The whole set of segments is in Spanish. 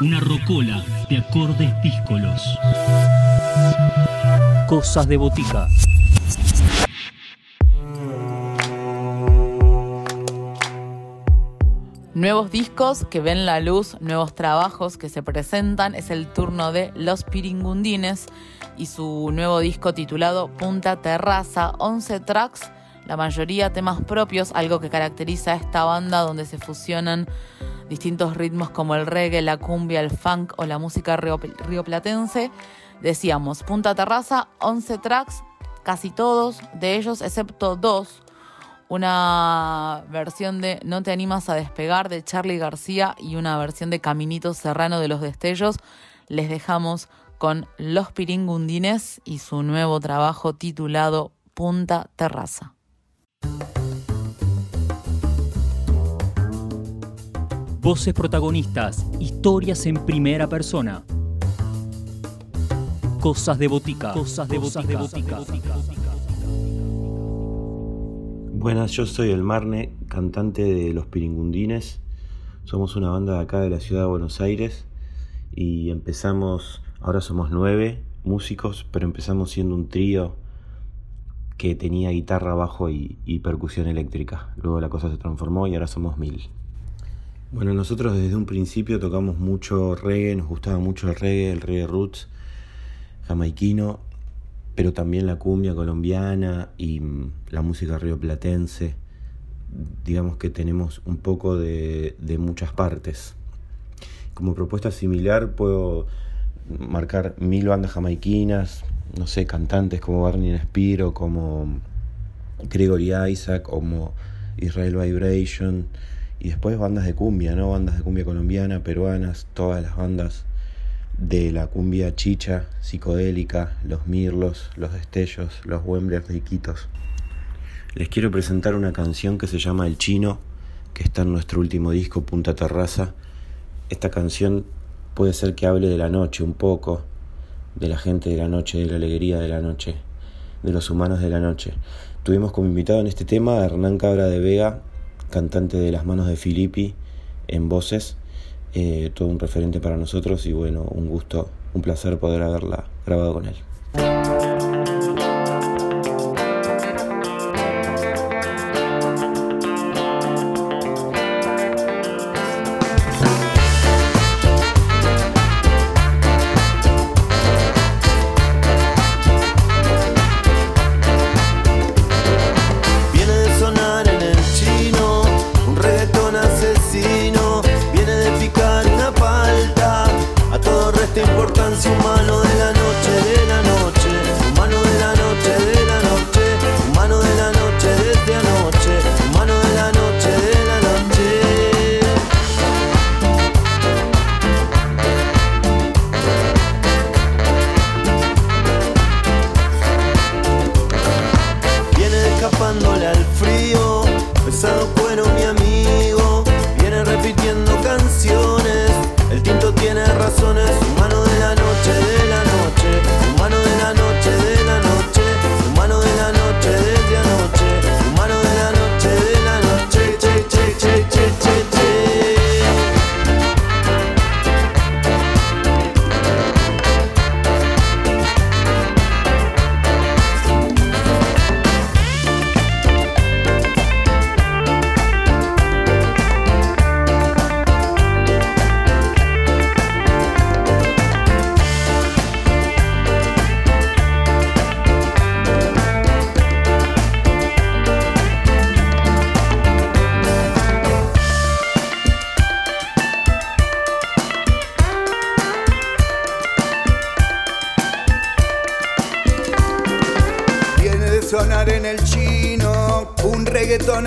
Una rocola de acordes díscolos. Cosas de botica. Nuevos discos que ven la luz, nuevos trabajos que se presentan. Es el turno de Los Piringundines y su nuevo disco titulado Punta Terraza, 11 tracks, la mayoría temas propios, algo que caracteriza a esta banda donde se fusionan distintos ritmos como el reggae, la cumbia, el funk o la música rioplatense. Decíamos, Punta Terraza, 11 tracks, casi todos de ellos, excepto dos una versión de No te animas a despegar de Charlie García y una versión de Caminito Serrano de los Destellos. Les dejamos con Los Piringundines y su nuevo trabajo titulado Punta Terraza. Voces protagonistas, historias en primera persona. Cosas de botica. Cosas de botica. Buenas, yo soy el Marne, cantante de Los Piringundines. Somos una banda de acá de la ciudad de Buenos Aires y empezamos, ahora somos nueve músicos, pero empezamos siendo un trío que tenía guitarra, bajo y, percusión eléctrica. Luego la cosa se transformó y ahora somos mil. Bueno, nosotros desde un principio tocamos mucho reggae, nos gustaba mucho el reggae, el reggae roots jamaiquino pero también la cumbia colombiana y mm, la música rioplatense. Digamos que tenemos un poco de, muchas partes. Como propuesta similar puedo marcar mil bandas jamaiquinas, no sé, cantantes como Barney Spiro, como Gregory Isaac, como Israel Vibration, y después bandas de cumbia, ¿no? Bandas de cumbia colombiana, peruanas, todas las bandas de la cumbia chicha, psicodélica, los mirlos, los destellos, los Wemblers riquitos. Les quiero presentar una canción que se llama El Chino, que está en nuestro último disco, Punta Terraza. Esta canción puede ser que hable de la noche un poco, de la gente de la noche, de la alegría de la noche, de los humanos de la noche. Tuvimos como invitado en este tema a Hernán Cabra de Vega, cantante de Las Manos de Filippi, en voces eh, todo un referente para nosotros y bueno, un gusto, un placer poder haberla grabado con él.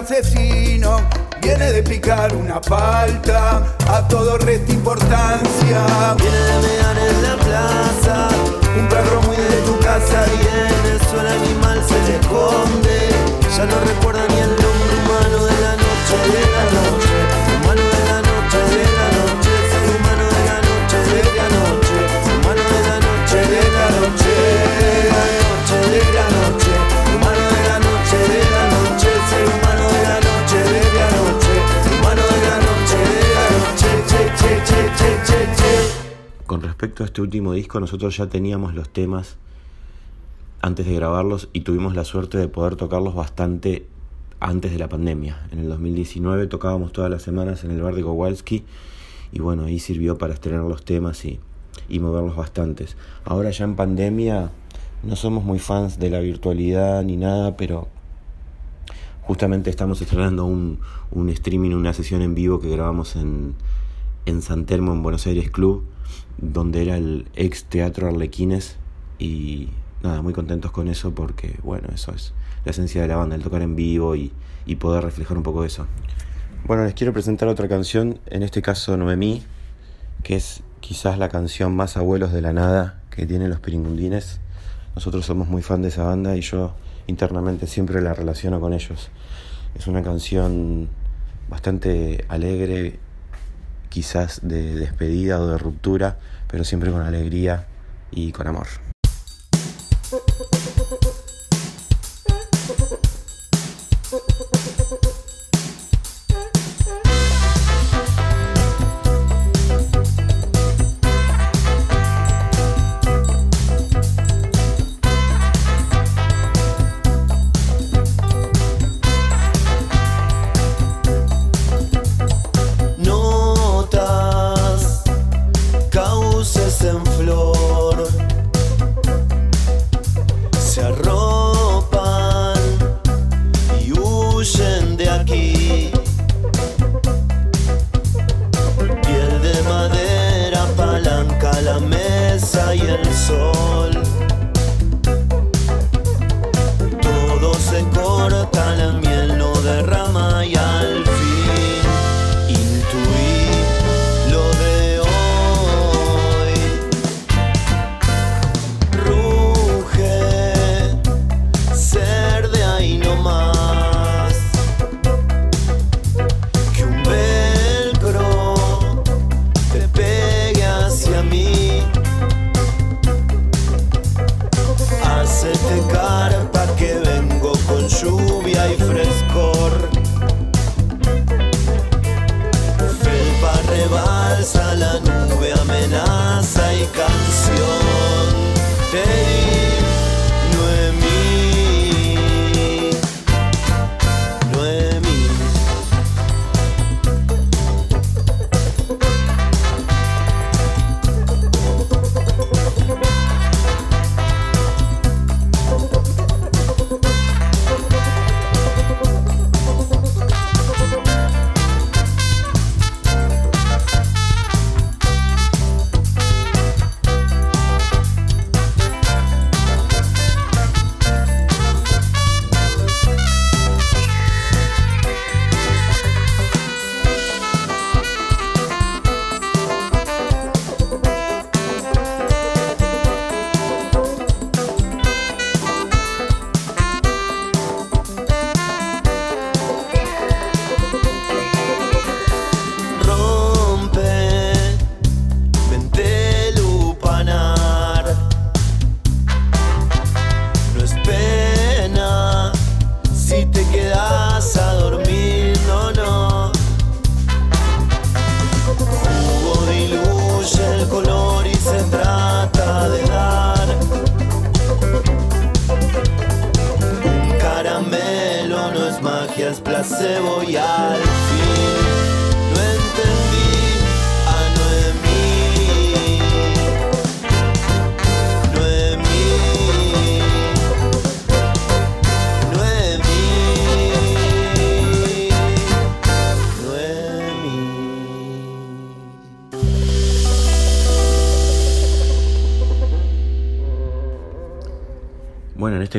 asesino viene de picar una palta, a todo resta importancia. Viene de mear en la plaza, un perro muy de tu casa viene, su animal se esconde, ya no recuerda ni el con respecto a este último disco, nosotros ya teníamos los temas antes de grabarlos y tuvimos la suerte de poder tocarlos bastante antes de la pandemia. En el 2019 tocábamos todas las semanas en el bar de Kowalski y bueno, ahí sirvió para estrenar los temas y, y moverlos bastantes. Ahora ya en pandemia no somos muy fans de la virtualidad ni nada, pero justamente estamos estrenando un, un streaming, una sesión en vivo que grabamos en, en San Telmo, en Buenos Aires Club, donde era el ex Teatro Arlequines y nada, muy contentos con eso porque, bueno, eso es la esencia de la banda, el tocar en vivo y, y poder reflejar un poco eso. Bueno, les quiero presentar otra canción, en este caso Noemí, que es quizás la canción más abuelos de la nada que tienen los Piringundines. Nosotros somos muy fan de esa banda y yo internamente siempre la relaciono con ellos. Es una canción bastante alegre, quizás de despedida o de ruptura, pero siempre con alegría y con amor. La mesa y el sol.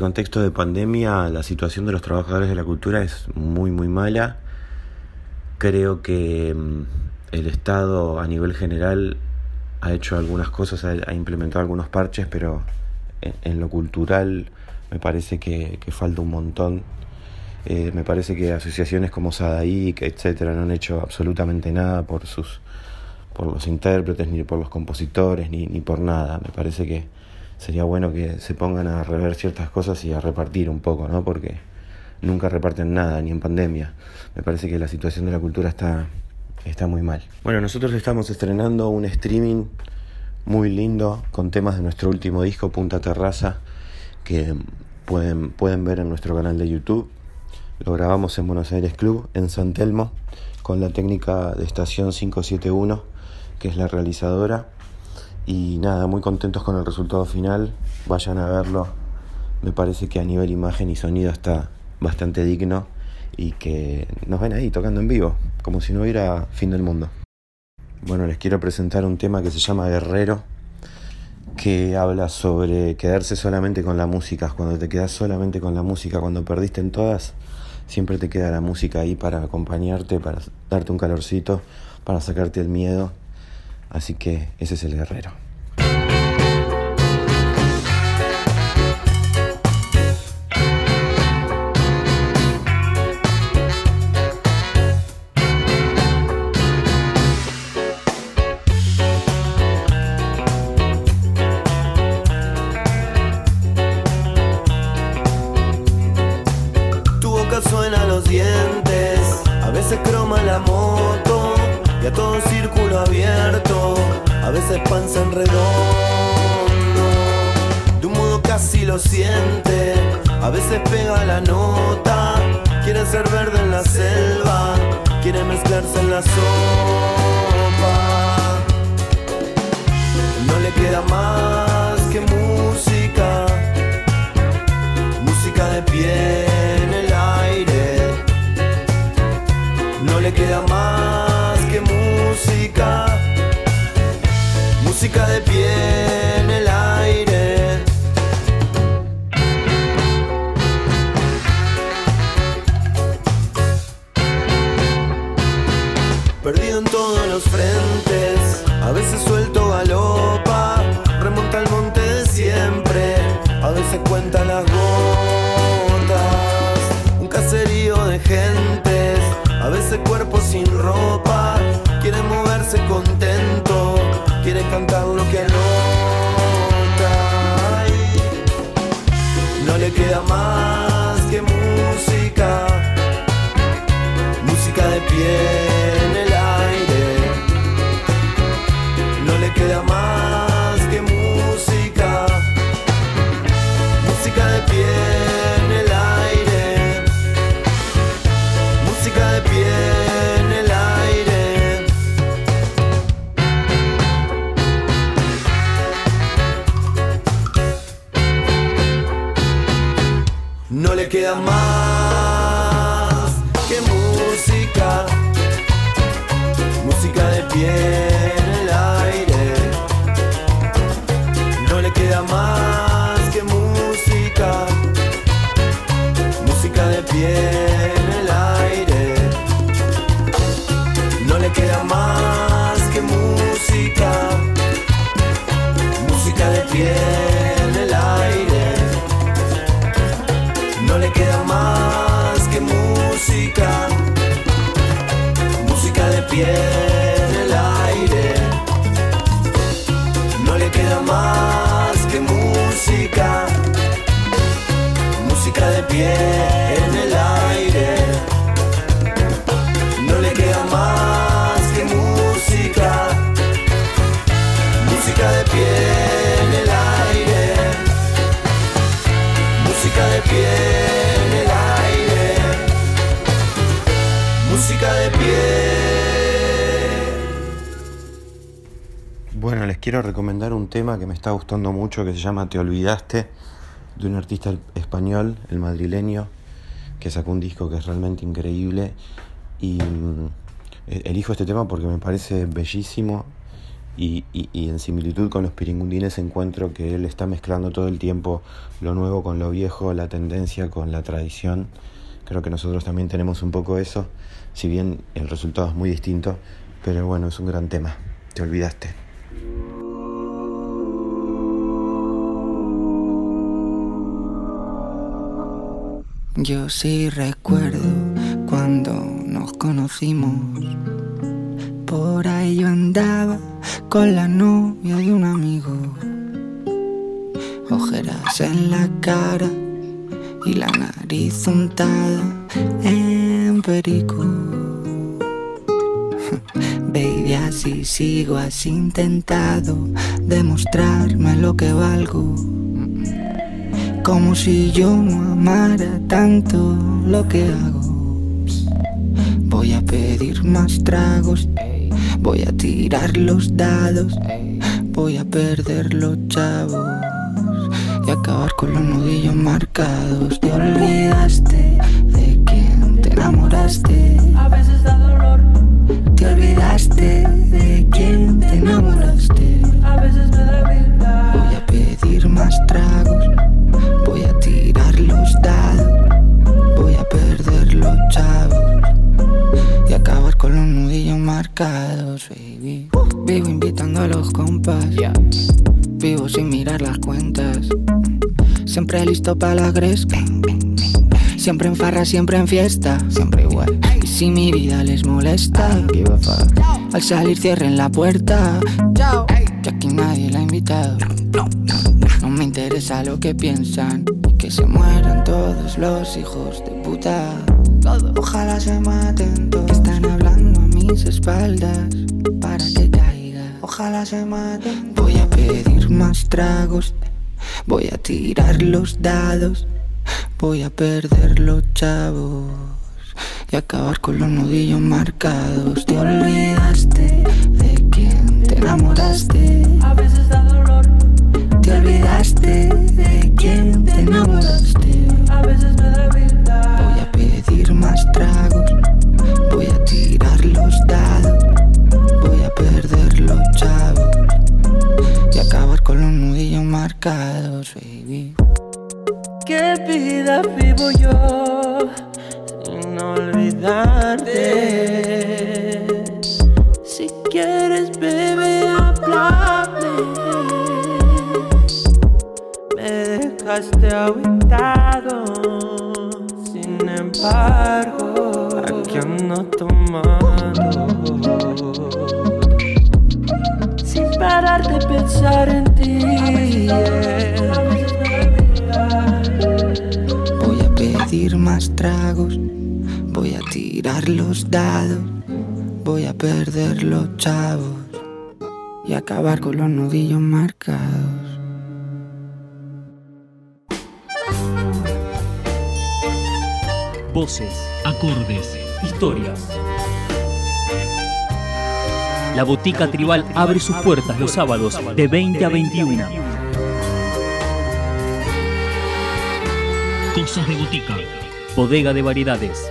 Este contexto de pandemia, la situación de los trabajadores de la cultura es muy, muy mala. Creo que mm, el Estado a nivel general ha hecho algunas cosas, ha, implementado algunos parches, pero en, en lo cultural me parece que, que falta un montón. Eh, me parece que asociaciones como Sadaic, etcétera, no han hecho absolutamente nada por sus por los intérpretes, ni por los compositores, ni, ni por nada. Me parece que sería bueno que se pongan a rever ciertas cosas y a repartir un poco, ¿no? Porque nunca reparten nada, ni en pandemia. Me parece que la situación de la cultura está, está muy mal. Bueno, nosotros estamos estrenando un streaming muy lindo con temas de nuestro último disco, Punta Terraza, que pueden, pueden ver en nuestro canal de YouTube. Lo grabamos en Buenos Aires Club, en San Telmo, con la técnica de estación 571, que es la realizadora. Y nada, muy contentos con el resultado final. Vayan a verlo. Me parece que a nivel imagen y sonido está bastante digno y que nos ven ahí tocando en vivo, como si no hubiera fin del mundo. Bueno, les quiero presentar un tema que se llama Guerrero, que habla sobre quedarse solamente con la música. Cuando te quedas solamente con la música, cuando perdiste en todas, siempre te queda la música ahí para acompañarte, para darte un calorcito, para sacarte el miedo. Así que ese es el guerrero. a veces panza en redondo. De un modo casi lo siente, a veces pega la nota. Quiere ser verde en la selva, quiere mezclarse en la sopa. No le queda más que música, música de pie en el aire. No le queda más música, música de pie en el aire. Quiero recomendar un tema que me está gustando mucho que se llama Te Olvidaste, de un artista español, el madrileño, que sacó un disco que es realmente increíble. Y mm, e-, elijo este tema porque me parece bellísimo y, en similitud con los piringundines encuentro que él está mezclando todo el tiempo lo nuevo con lo viejo, la tendencia con la tradición. Creo que nosotros también tenemos un poco eso, si bien el resultado es muy distinto, pero bueno, es un gran tema. Te olvidaste. Yo sí recuerdo cuando nos conocimos. Por ahí yo andaba con la novia de un amigo. Ojeras en la cara y la nariz untada en perico. Baby, así sigo, has intentado demostrarme lo que valgo. Como si yo no amara tanto lo que hago. Voy a pedir más tragos, voy a tirar los dados, voy a perder los chavos y acabar con los nudillos marcados. Te olvidaste de quién te enamoraste. A veces da dolor, Te olvidaste de quién te enamoraste. a veces me da vida. Voy a pedir más tragos, marcados, baby. Vivo invitando a los compas, vivo sin mirar las cuentas, siempre listo para la gresca. Siempre en farra, siempre en fiesta, siempre igual. Y si mi vida les molesta, al salir cierren la puerta. Que aquí nadie la ha invitado. No me interesa lo que piensan. Y que se mueran todos los hijos de puta. Ojalá se maten todos. Están hablando mis espaldas para que caiga. Ojalá se maten. Voy a pedir más tragos. Voy a tirar los dados. Voy a perder los chavos y acabar con los nudillos marcados. Te olvidaste de quién te enamoraste. A veces da dolor, Te olvidaste de quién te enamoraste. a veces me da vida. Voy a pedir más tragos. Baby. ¿Qué vida vivo yo sin olvidarte? Dados, voy a perder los chavos y acabar con los nudillos marcados. Voces, acordes, historias. La Botica Tribal abre sus puertas los sábados de 20 a 21. Cosas de Botica. Bodega de variedades.